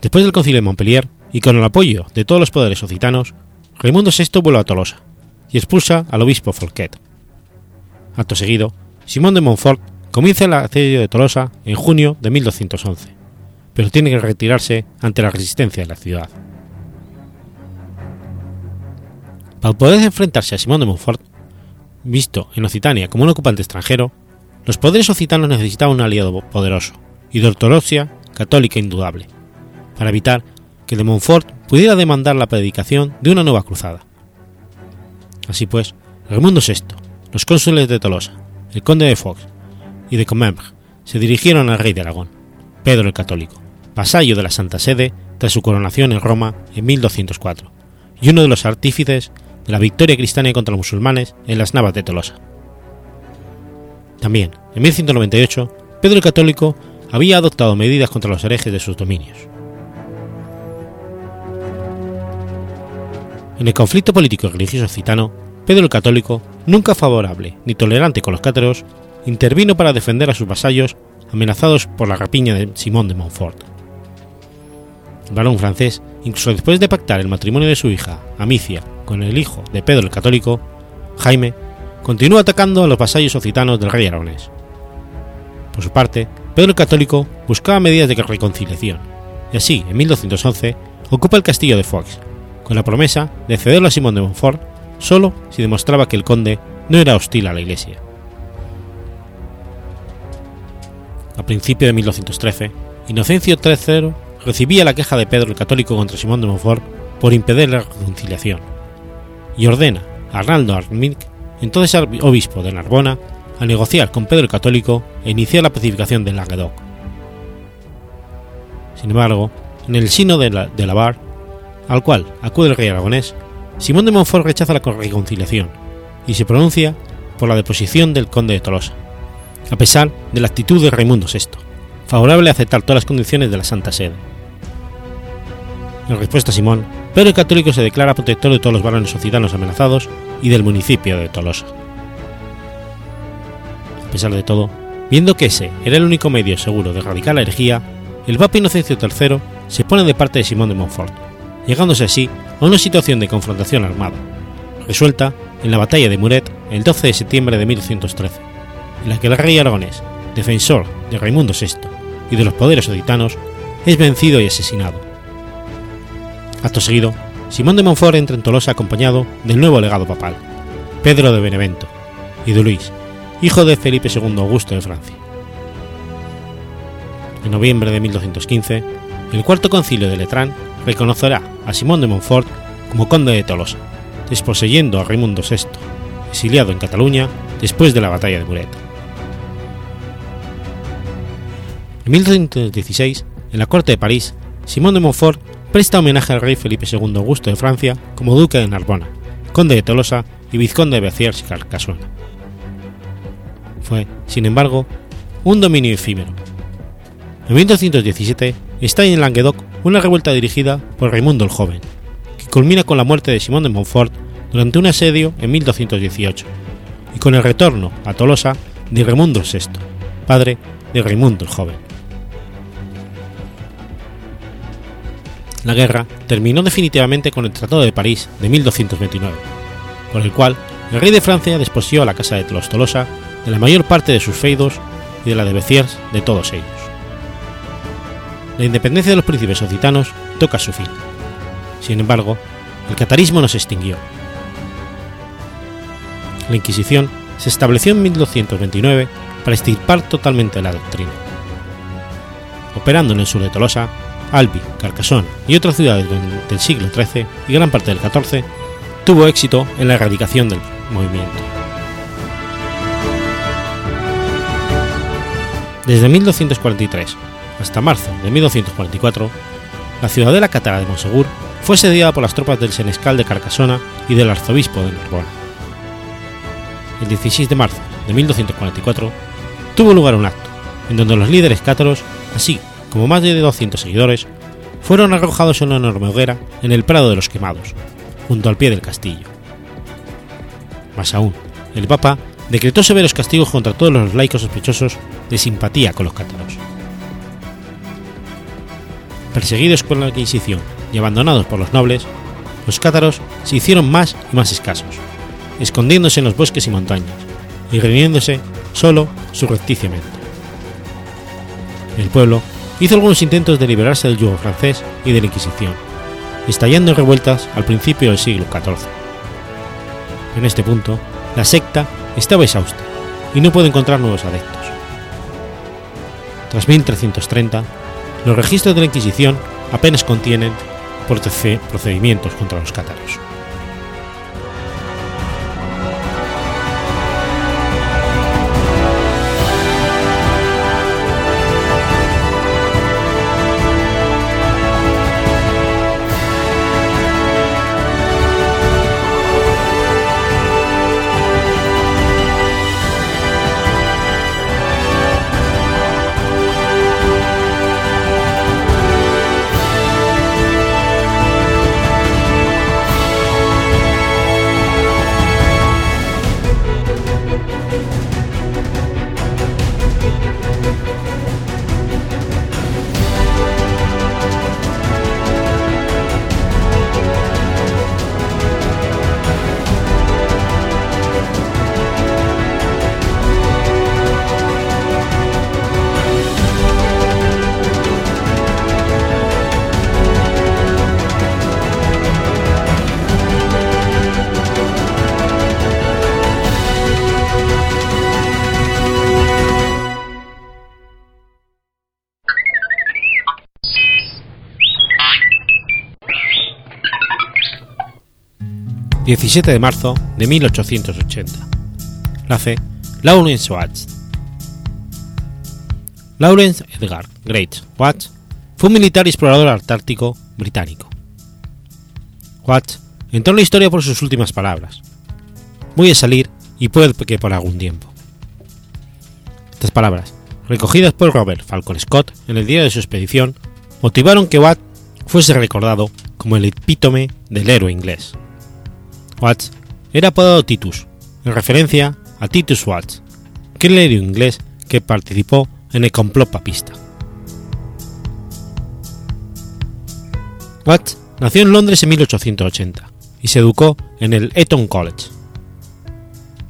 Después del concilio de Montpellier y con el apoyo de todos los poderes occitanos, Raimundo VI vuelve a Tolosa y expulsa al obispo Folquet. Acto seguido, Simón de Montfort comienza el asedio de Tolosa en junio de 1211, pero tiene que retirarse ante la resistencia de la ciudad. Para poder enfrentarse a Simón de Montfort, visto en Occitania como un ocupante extranjero, los poderes occitanos necesitaban un aliado poderoso y de ortodoxia católica indudable, para evitar que de Montfort pudiera demandar la predicación de una nueva cruzada. Así pues, Raimundo VI, los cónsules de Tolosa, el conde de Fox y de Comminges se dirigieron al rey de Aragón, Pedro el Católico, vasallo de la Santa Sede tras su coronación en Roma en 1204, y uno de los artífices la victoria cristiana contra los musulmanes en las Navas de Tolosa. También, en 1198, Pedro el Católico había adoptado medidas contra los herejes de sus dominios. En el conflicto político y religioso occitano, Pedro el Católico, nunca favorable ni tolerante con los cátaros, intervino para defender a sus vasallos amenazados por la rapiña de Simón de Montfort. El varón francés, incluso después de pactar el matrimonio de su hija, Amicia, con el hijo de Pedro el Católico, Jaime, continuó atacando a los vasallos occitanos del rey aragonés. Por su parte, Pedro el Católico buscaba medidas de reconciliación, y así, en 1211, ocupa el castillo de Foix, con la promesa de cederlo a Simón de Montfort solo si demostraba que el conde no era hostil a la Iglesia. A principios de 1213, Inocencio III recibía la queja de Pedro el Católico contra Simón de Montfort por impedir la reconciliación, y ordena a Arnaldo Arminic, entonces obispo de Narbona, a negociar con Pedro el Católico e iniciar la pacificación del Languedoc. Sin embargo, en el sino de la, de la Bar, al cual acude el rey aragonés, Simón de Montfort rechaza la reconciliación y se pronuncia por la deposición del conde de Tolosa, a pesar de la actitud de Raimundo VI, favorable a aceptar todas las condiciones de la Santa Sede. En respuesta a Simón, Pedro el Católico se declara protector de todos los varones occitanos amenazados y del municipio de Tolosa. A pesar de todo, viendo que ese era el único medio seguro de erradicar la herejía, el Papa Inocencio III se pone de parte de Simón de Montfort, llegándose así a una situación de confrontación armada, resuelta en la batalla de Muret el 12 de septiembre de 1213, en la que el rey aragonés, defensor de Raimundo VI y de los poderes oditanos, es vencido y asesinado. Acto seguido, Simón de Montfort entra en Tolosa acompañado del nuevo legado papal, Pedro de Benevento, y de Luis, hijo de Felipe II Augusto de Francia. En noviembre de 1215, el cuarto concilio de Letrán reconocerá a Simón de Montfort como conde de Tolosa, desposeyendo a Raimundo VI, exiliado en Cataluña después de la batalla de Muret. En 1216, en la corte de París, Simón de Montfort presta homenaje al rey Felipe II Augusto de Francia como duque de Narbona, conde de Tolosa y vizconde de Beziers y Carcasona. Fue, sin embargo, un dominio efímero. En 1217 está en Languedoc una revuelta dirigida por Raimundo el Joven, que culmina con la muerte de Simón de Montfort durante un asedio en 1218 y con el retorno a Tolosa de Raimundo VI, padre de Raimundo el Joven. La guerra terminó definitivamente con el Tratado de París de 1229, por el cual el rey de Francia desposió a la casa de los Tolosa de la mayor parte de sus feudos y de la de Beziers de todos ellos. La independencia de los príncipes occitanos toca su fin. Sin embargo, el catarismo no se extinguió. La Inquisición se estableció en 1229 para extirpar totalmente la doctrina. Operando en el sur de Tolosa, Albi, Carcassonne y otras ciudades del siglo XIII y gran parte del XIV, tuvo éxito en la erradicación del movimiento. Desde 1243 hasta marzo de 1244, la ciudadela cátara de Monsegur fue sediada por las tropas del senescal de Carcasona y del arzobispo de Narbona. El 16 de marzo de 1244 tuvo lugar un acto en donde los líderes cátaros, así como más de 200 seguidores, fueron arrojados en una enorme hoguera en el Prado de los Quemados, junto al pie del castillo. Más aún, el Papa decretó severos castigos contra todos los laicos sospechosos de simpatía con los cátaros. Perseguidos por la Inquisición y abandonados por los nobles, los cátaros se hicieron más y más escasos, escondiéndose en los bosques y montañas, y reuniéndose solo surrepticiamente. El pueblo hizo algunos intentos de liberarse del yugo francés y de la Inquisición, estallando en revueltas al principio del siglo XIV. En este punto, la secta estaba exhausta y no puede encontrar nuevos adeptos. Tras 1330, los registros de la Inquisición apenas contienen procedimientos contra los cátaros. 17 de marzo de 1880. Nace Lawrence Watts. Lawrence Edgar Great Watts fue un militar y explorador antártico británico. Watts entró en la historia por sus últimas palabras. Voy a salir y puede que por algún tiempo. Estas palabras, recogidas por Robert Falcon Scott en el día de su expedición, motivaron que Watts fuese recordado como el epítome del héroe inglés. Watts era apodado Titus, en referencia a Titus Watts, héroe inglés que participó en el complot papista. Watts nació en Londres en 1880 y se educó en el Eton College.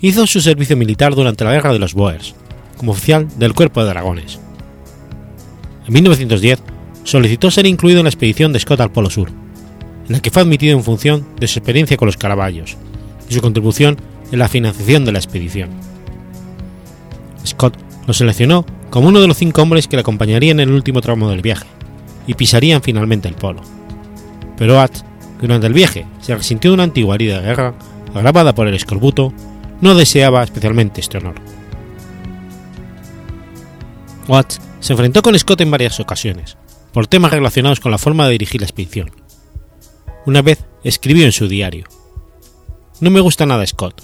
Hizo su servicio militar durante la Guerra de los Boers, como oficial del Cuerpo de Dragones. En 1910 solicitó ser incluido en la expedición de Scott al Polo Sur, en la que fue admitido en función de su experiencia con los caraballos y su contribución en la financiación de la expedición. Scott lo seleccionó como uno de los cinco hombres que le acompañarían en el último tramo del viaje y pisarían finalmente el polo. Pero At, durante el viaje se resintió de una antigua herida de guerra agravada por el escorbuto, no deseaba especialmente este honor. Watts se enfrentó con Scott en varias ocasiones, por temas relacionados con la forma de dirigir la expedición. Una vez escribió en su diario: No me gusta nada Scott,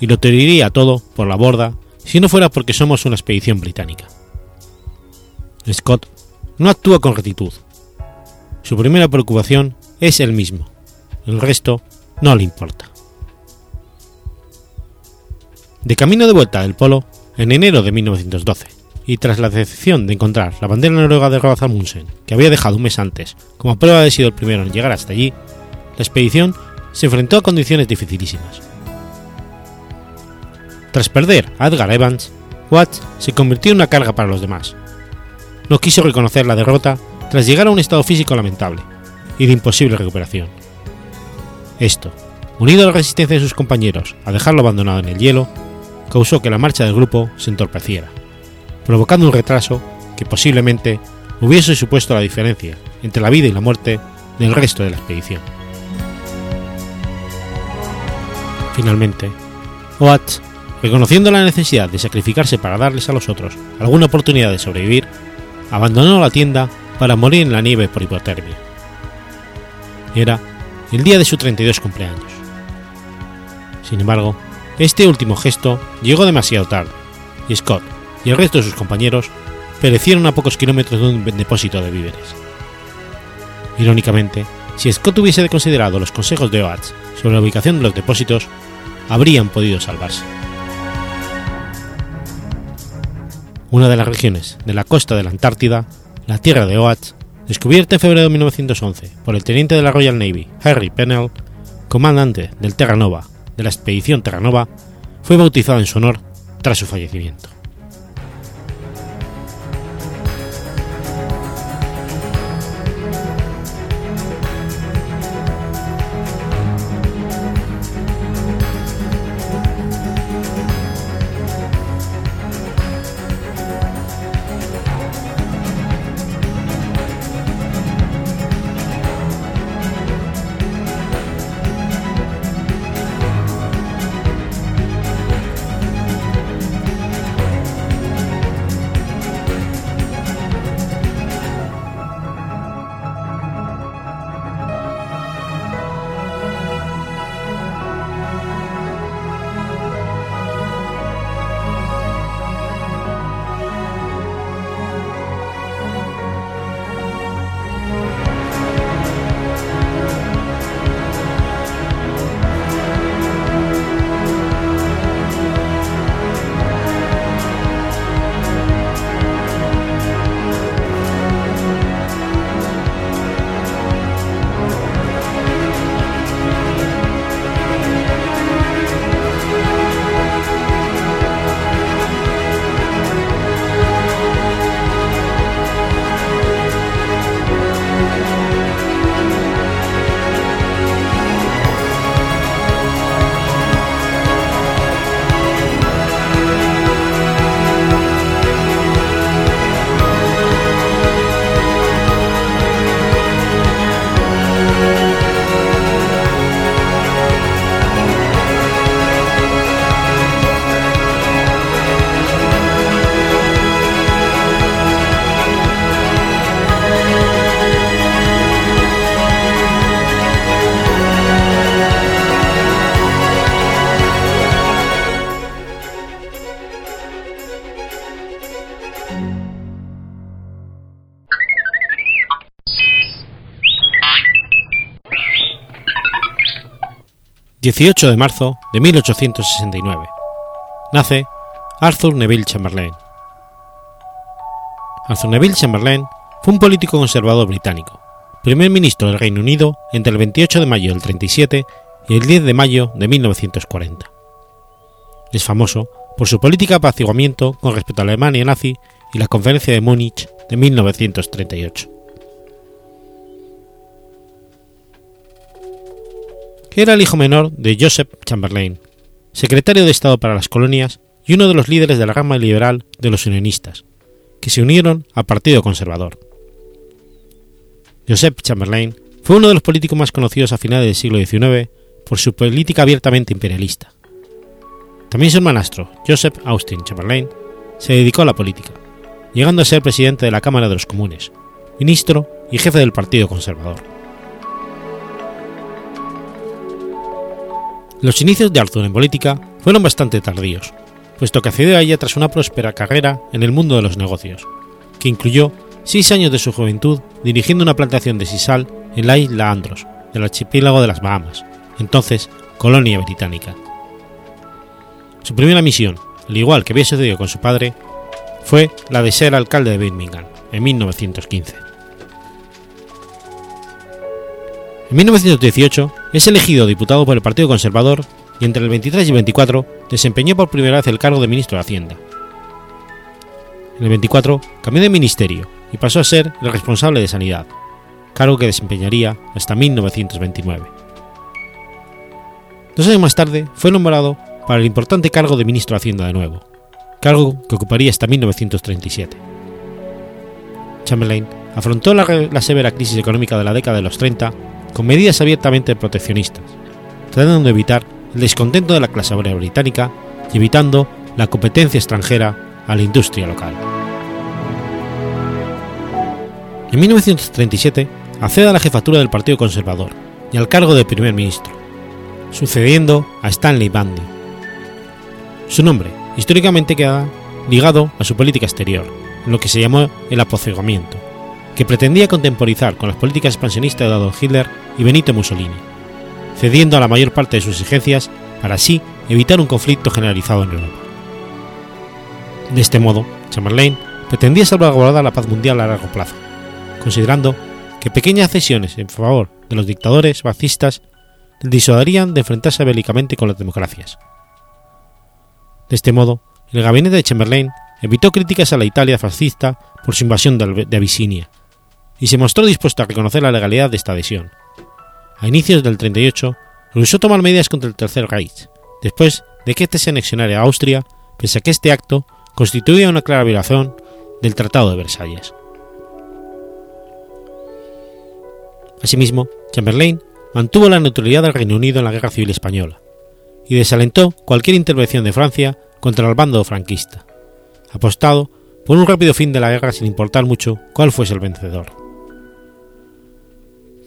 y lo tiraría todo por la borda si no fuera porque somos una expedición británica. Scott no actúa con rectitud. Su primera preocupación es el mismo, el resto no le importa. De camino de vuelta del polo, en enero de 1912, y tras la decepción de encontrar la bandera noruega de Roald Amundsen, que había dejado un mes antes, como prueba de haber sido el primero en llegar hasta allí, la expedición se enfrentó a condiciones dificilísimas. Tras perder a Edgar Evans, Watts se convirtió en una carga para los demás. No quiso reconocer la derrota tras llegar a un estado físico lamentable y de imposible recuperación. Esto, unido a la resistencia de sus compañeros a dejarlo abandonado en el hielo, causó que la marcha del grupo se entorpeciera, provocando un retraso que posiblemente hubiese supuesto la diferencia entre la vida y la muerte del resto de la expedición. Finalmente, Oates, reconociendo la necesidad de sacrificarse para darles a los otros alguna oportunidad de sobrevivir, abandonó la tienda para morir en la nieve por hipotermia. Era el día de su 32 cumpleaños. Sin embargo, este último gesto llegó demasiado tarde, y Scott y el resto de sus compañeros perecieron a pocos kilómetros de un depósito de víveres. Irónicamente, si Scott hubiese considerado los consejos de Oates sobre la ubicación de los depósitos, habrían podido salvarse. Una de las regiones de la costa de la Antártida, la tierra de Oates, descubierta en febrero de 1911 por el teniente de la Royal Navy Harry Pennell, comandante del Terra Nova de la expedición Terra Nova, fue bautizada en su honor tras su fallecimiento. 18 de marzo de 1869. Nace Arthur Neville Chamberlain. Arthur Neville Chamberlain fue un político conservador británico, primer ministro del Reino Unido entre el 28 de mayo del 37 y el 10 de mayo de 1940. Es famoso por su política de apaciguamiento con respecto a Alemania nazi y la Conferencia de Múnich de 1938. Era el hijo menor de Joseph Chamberlain, secretario de Estado para las Colonias y uno de los líderes de la rama liberal de los unionistas, que se unieron al Partido Conservador. Joseph Chamberlain fue uno de los políticos más conocidos a finales del siglo XIX por su política abiertamente imperialista. También su hermanastro, Joseph Austin Chamberlain, se dedicó a la política, llegando a ser presidente de la Cámara de los Comunes, ministro y jefe del Partido Conservador. Los inicios de Arthur en política fueron bastante tardíos, puesto que accedió a ella tras una próspera carrera en el mundo de los negocios, que incluyó seis años de su juventud dirigiendo una plantación de sisal en la isla Andros, del archipiélago de las Bahamas, entonces colonia británica. Su primera misión, al igual que había sucedido con su padre, fue la de ser alcalde de Birmingham en 1915. En 1918 es elegido diputado por el Partido Conservador y entre el 23 y el 24 desempeñó por primera vez el cargo de ministro de Hacienda. En el 24 cambió de ministerio y pasó a ser el responsable de Sanidad, cargo que desempeñaría hasta 1929. Dos años más tarde fue nombrado para el importante cargo de ministro de Hacienda de nuevo, cargo que ocuparía hasta 1937. Chamberlain afrontó la, la severa crisis económica de la década de los 30 con medidas abiertamente proteccionistas, tratando de evitar el descontento de la clase obrera británica y evitando la competencia extranjera a la industria local. En 1937 accede a la jefatura del Partido Conservador y al cargo de primer ministro, sucediendo a Stanley Bundy. Su nombre históricamente queda ligado a su política exterior, en lo que se llamó el apocegamiento, que pretendía contemporizar con las políticas expansionistas de Adolf Hitler y Benito Mussolini, cediendo a la mayor parte de sus exigencias para así evitar un conflicto generalizado en Europa. De este modo, Chamberlain pretendía salvaguardar la paz mundial a largo plazo, considerando que pequeñas cesiones en favor de los dictadores fascistas disuadirían de enfrentarse bélicamente con las democracias. De este modo, el gabinete de Chamberlain evitó críticas a la Italia fascista por su invasión de Abisinia y se mostró dispuesto a reconocer la legalidad de esta adhesión. A inicios del 38, rehusó tomar medidas contra el Tercer Reich, después de que este se anexionara a Austria, pese a que este acto constituía una clara violación del Tratado de Versalles. Asimismo, Chamberlain mantuvo la neutralidad del Reino Unido en la Guerra Civil Española y desalentó cualquier intervención de Francia contra el bando franquista, apostado por un rápido fin de la guerra sin importar mucho cuál fuese el vencedor.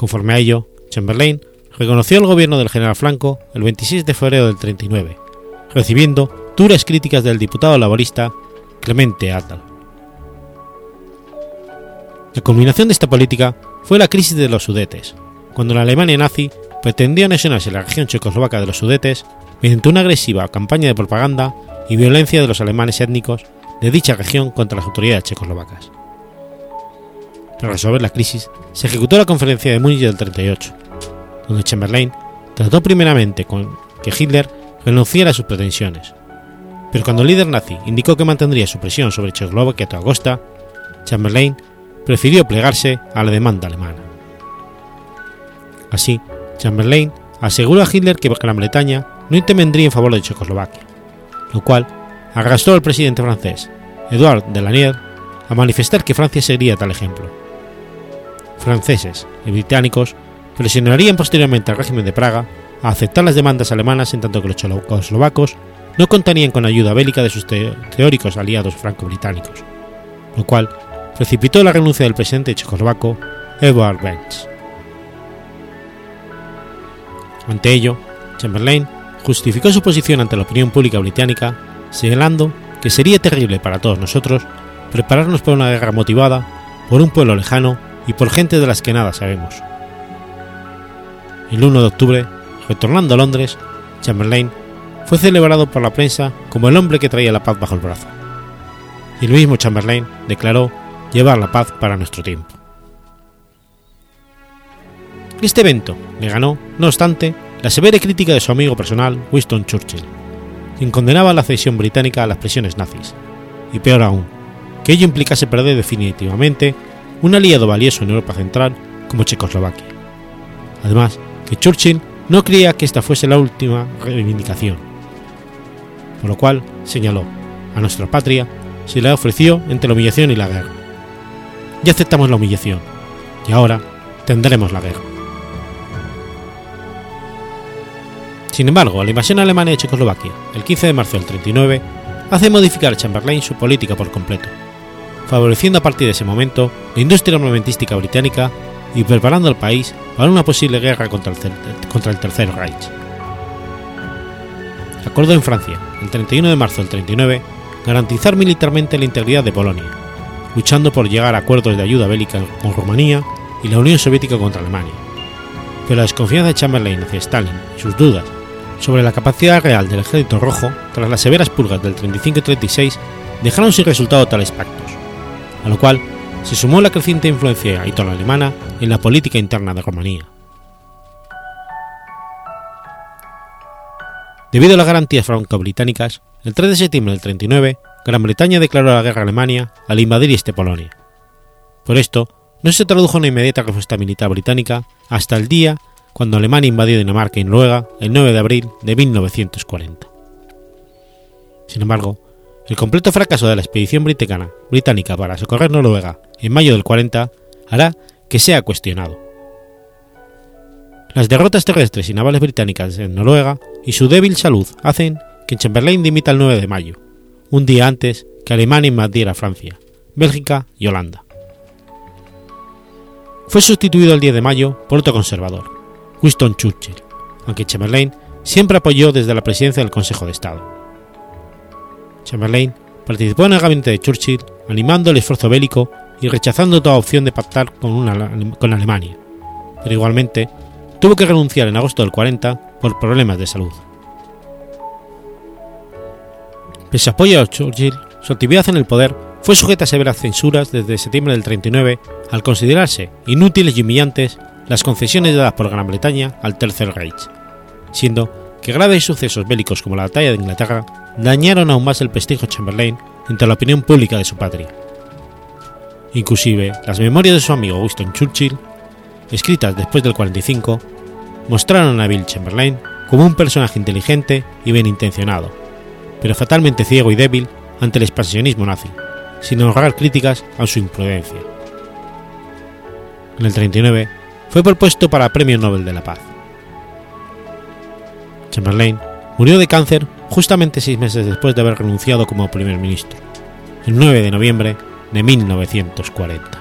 Conforme a ello, Chamberlain reconoció el gobierno del general Franco el 26 de febrero del 39, recibiendo duras críticas del diputado laborista Clemente Atal. La culminación de esta política fue la crisis de los Sudetes, cuando la Alemania nazi pretendió anexionarse la región checoslovaca de los Sudetes mediante una agresiva campaña de propaganda y violencia de los alemanes étnicos de dicha región contra las autoridades checoslovacas. Para resolver la crisis, se ejecutó la conferencia de Múnich del 38, donde Chamberlain trató primeramente con que Hitler renunciara a sus pretensiones. Pero cuando el líder nazi indicó que mantendría su presión sobre Checoslovaquia a toda costa, Chamberlain prefirió plegarse a la demanda alemana. Así, Chamberlain aseguró a Hitler que Gran Bretaña no intervendría en favor de Checoslovaquia, lo cual arrastró al presidente francés, Edouard Delanier, a manifestar que Francia seguiría tal ejemplo franceses y británicos presionarían posteriormente al régimen de Praga a aceptar las demandas alemanas en tanto que los checoslovacos no contarían con ayuda bélica de sus teóricos aliados franco-británicos, lo cual precipitó la renuncia del presidente checoslovaco Edward Benz. Ante ello, Chamberlain justificó su posición ante la opinión pública británica, señalando que sería terrible para todos nosotros prepararnos para una guerra motivada por un pueblo lejano y por gente de las que nada sabemos. El 1 de octubre, retornando a Londres, Chamberlain fue celebrado por la prensa como el hombre que traía la paz bajo el brazo. Y el mismo Chamberlain declaró llevar la paz para nuestro tiempo. Este evento le ganó, no obstante, la severa crítica de su amigo personal Winston Churchill, quien condenaba la cesión británica a las presiones nazis, y peor aún, que ello implicase perder definitivamente un aliado valioso en Europa Central como Checoslovaquia. Además, que Churchill no creía que esta fuese la última reivindicación, por lo cual señaló, a nuestra patria se le ofreció entre la humillación y la guerra. Ya aceptamos la humillación, y ahora tendremos la guerra. Sin embargo, la invasión alemana de Checoslovaquia, el 15 de marzo del 39, hace modificar Chamberlain su política por completo, favoreciendo a partir de ese momento la industria armamentística británica y preparando al país para una posible guerra contra el, contra el Tercer Reich. Acordó en Francia, el 31 de marzo del 39, garantizar militarmente la integridad de Polonia, luchando por llegar a acuerdos de ayuda bélica con Rumanía y la Unión Soviética contra Alemania. Pero la desconfianza de Chamberlain hacia Stalin y sus dudas sobre la capacidad real del Ejército Rojo tras las severas purgas del 35 y 36 dejaron sin resultado tales pactos, a lo cual se sumó la creciente influencia italo-alemana en la política interna de Rumanía. Debido a las garantías franco-británicas, el 3 de septiembre del 39, Gran Bretaña declaró la guerra a Alemania al invadir este Polonia. Por esto, no se tradujo una inmediata respuesta militar británica hasta el día cuando Alemania invadió Dinamarca y Noruega el 9 de abril de 1940. Sin embargo, el completo fracaso de la expedición británica para socorrer Noruega en mayo del 40 hará que sea cuestionado. Las derrotas terrestres y navales británicas en Noruega y su débil salud hacen que Chamberlain dimita el 9 de mayo, un día antes que Alemania invadiera Francia, Bélgica y Holanda. Fue sustituido el 10 de mayo por otro conservador, Winston Churchill, aunque Chamberlain siempre apoyó desde la presidencia del Consejo de Estado. Chamberlain participó en el gabinete de Churchill animando el esfuerzo bélico y rechazando toda opción de pactar con, Alemania, pero igualmente tuvo que renunciar en agosto del 40 por problemas de salud. Pese a apoyo a Churchill, su actividad en el poder fue sujeta a severas censuras desde septiembre del 39 al considerarse inútiles y humillantes las concesiones dadas por Gran Bretaña al Tercer Reich, siendo que graves sucesos bélicos como la batalla de Inglaterra dañaron aún más el prestigio de Chamberlain entre la opinión pública de su patria. Inclusive, las memorias de su amigo Winston Churchill, escritas después del 45, mostraron a Bill Chamberlain como un personaje inteligente y bien intencionado, pero fatalmente ciego y débil ante el expansionismo nazi, sin ahorrar críticas a su imprudencia. En el 39 fue propuesto para Premio Nobel de la Paz. Chamberlain murió de cáncer justamente seis meses después de haber renunciado como primer ministro, el 9 de noviembre de 1940.